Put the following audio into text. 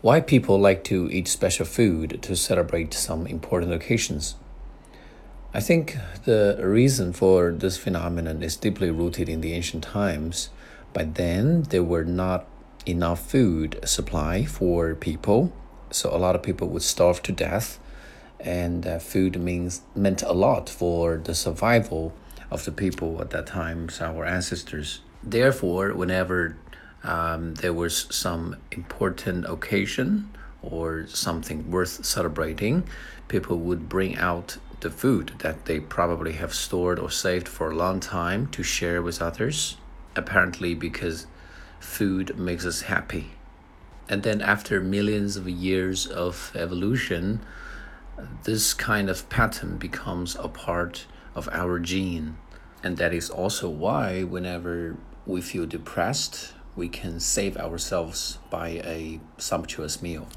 Why people like to eat special food to celebrate some important occasions? I think the reason for this phenomenon is deeply rooted in the ancient times. By then, there were not enough food supply for people, so a lot of people would starve to death, and uh, food means meant a lot for the survival of the people at that time, so our ancestors. Therefore, whenever um, there was some important occasion or something worth celebrating, people would bring out the food that they probably have stored or saved for a long time to share with others. Apparently, because food makes us happy. And then, after millions of years of evolution, this kind of pattern becomes a part of our gene. And that is also why, whenever we feel depressed, we can save ourselves by a sumptuous meal.